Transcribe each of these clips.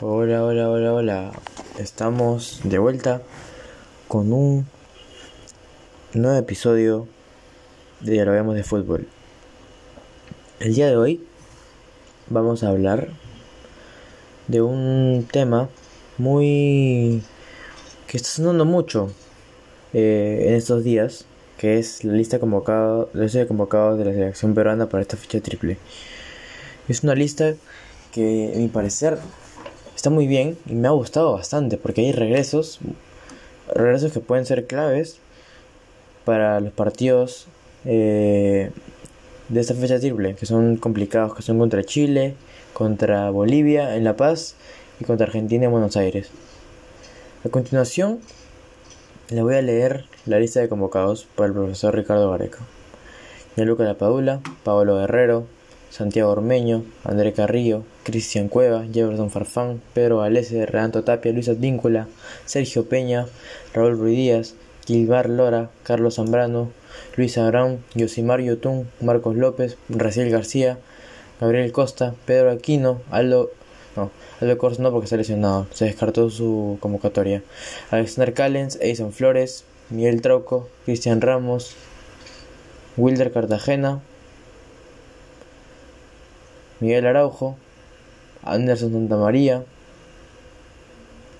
Hola, hola, hola, hola. Estamos de vuelta con un nuevo episodio de Dialogamos de Fútbol. El día de hoy vamos a hablar de un tema muy que está sonando mucho eh, en estos días, que es la lista convocado, la de convocados de la selección peruana para esta ficha triple. Es una lista que, a mi parecer, está muy bien y me ha gustado bastante porque hay regresos, regresos que pueden ser claves para los partidos eh, de esta fecha triple, que son complicados, que son contra Chile, contra Bolivia en La Paz y contra Argentina en Buenos Aires. A continuación, le voy a leer la lista de convocados por el profesor Ricardo Gareca. Gianluca Padula, Pablo Guerrero, Santiago Ormeño, André Carrillo, Cristian Cueva, Jefferson Farfán, Pedro Valese, Renato Tapia, Luis Advíncula, Sergio Peña, Raúl Ruidías, Gilbar Lora, Carlos Zambrano, Luis Abraham, Yosimar Yotún, Marcos López, Raciel García, Gabriel Costa, Pedro Aquino, Aldo no, Aldo Corso no porque está lesionado, se descartó su convocatoria. Alexander Callens, Eison Flores, Miguel Trauco, Cristian Ramos, Wilder Cartagena, Miguel Araujo, Anderson Santamaría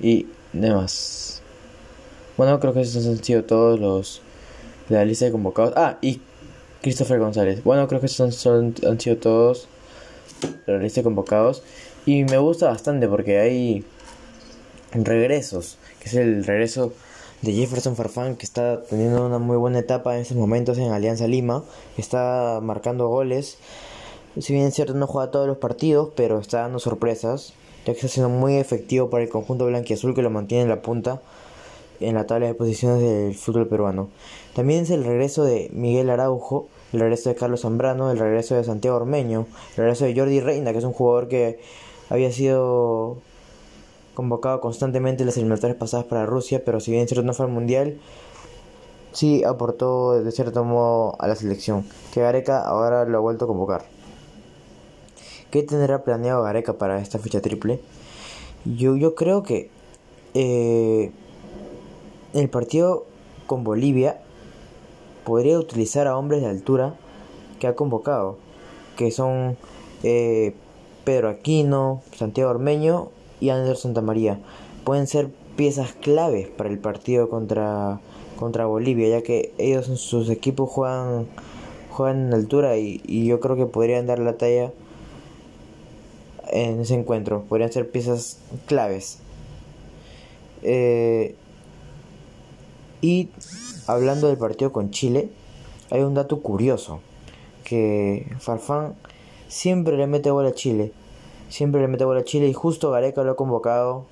y demás. Bueno, creo que esos han sido todos los de la lista de convocados. Ah, y Christopher González. Bueno, creo que esos son, han sido todos de la lista de convocados. Y me gusta bastante porque hay regresos, que es el regreso de Jefferson Farfán, que está teniendo una muy buena etapa en estos momentos en Alianza Lima. Está marcando goles si bien es cierto no juega todos los partidos, pero está dando sorpresas, ya que está siendo muy efectivo para el conjunto blanquiazul que lo mantiene en la punta en la tabla de posiciones del fútbol peruano. También es el regreso de Miguel Araujo, el regreso de Carlos Zambrano, el regreso de Santiago Ormeño, el regreso de Jordi Reina, que es un jugador que había sido convocado constantemente en las eliminatorias pasadas para Rusia, pero si bien es cierto no fue al Mundial, sí aportó de cierto modo a la selección, que Gareca ahora lo ha vuelto a convocar. ¿Qué tendrá planeado Gareca para esta fecha triple? Yo, yo creo que eh, el partido con Bolivia podría utilizar a hombres de altura que ha convocado, que son eh, Pedro Aquino, Santiago Ormeño y Anderson Santamaría. Pueden ser piezas claves para el partido contra, contra Bolivia, ya que ellos en sus equipos juegan, juegan en altura y, y yo creo que podrían dar la talla en ese encuentro. Podrían ser piezas claves. Eh, y hablando del partido con Chile, hay un dato curioso. Que Farfán siempre le mete bola a Chile. Siempre le mete bola a Chile y justo Gareca lo ha convocado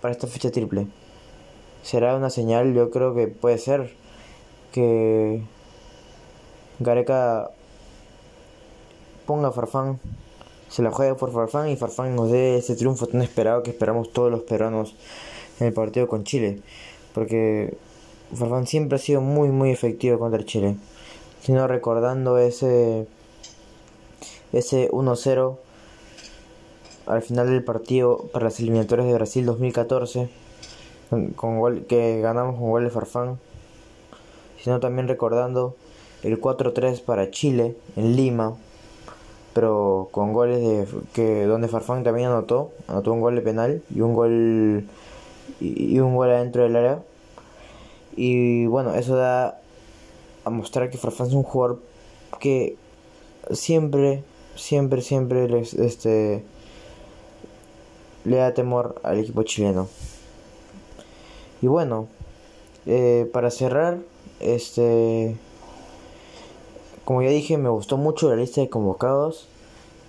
para esta fecha triple. Será una señal, yo creo que puede ser que Gareca ponga Farfán se la juega por Farfán y Farfán nos dé ese triunfo tan esperado que esperamos todos los peruanos en el partido con Chile. Porque Farfán siempre ha sido muy muy efectivo contra Chile. Sino recordando ese ese 1-0 al final del partido para las eliminatorias de Brasil 2014 con gol que ganamos con gol de Farfán. Sino también recordando el 4-3 para Chile en Lima pero con goles de que donde Farfán también anotó, anotó un gol de penal y un gol y, un gol adentro del área. Y bueno, eso da a mostrar que Farfán es un jugador que siempre, siempre, siempre les, este, le da temor al equipo chileno. Y bueno, eh, para cerrar, este como ya dije, me gustó mucho la lista de convocados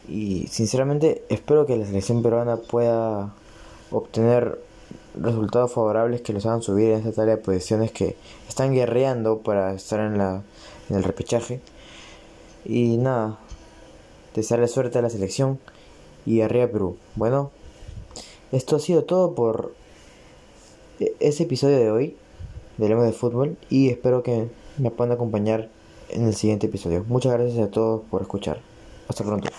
y sinceramente espero que la selección peruana pueda obtener resultados favorables que los hagan subir en esta tabla de posiciones que están guerreando para estar en, la, en el repechaje. Y nada, desearle suerte a la selección y arriba Perú. Bueno, esto ha sido todo por e-, ese episodio de hoy de Lema de Fútbol y espero que me puedan acompañar en el siguiente episodio. Muchas gracias a todos por escuchar. Hasta pronto.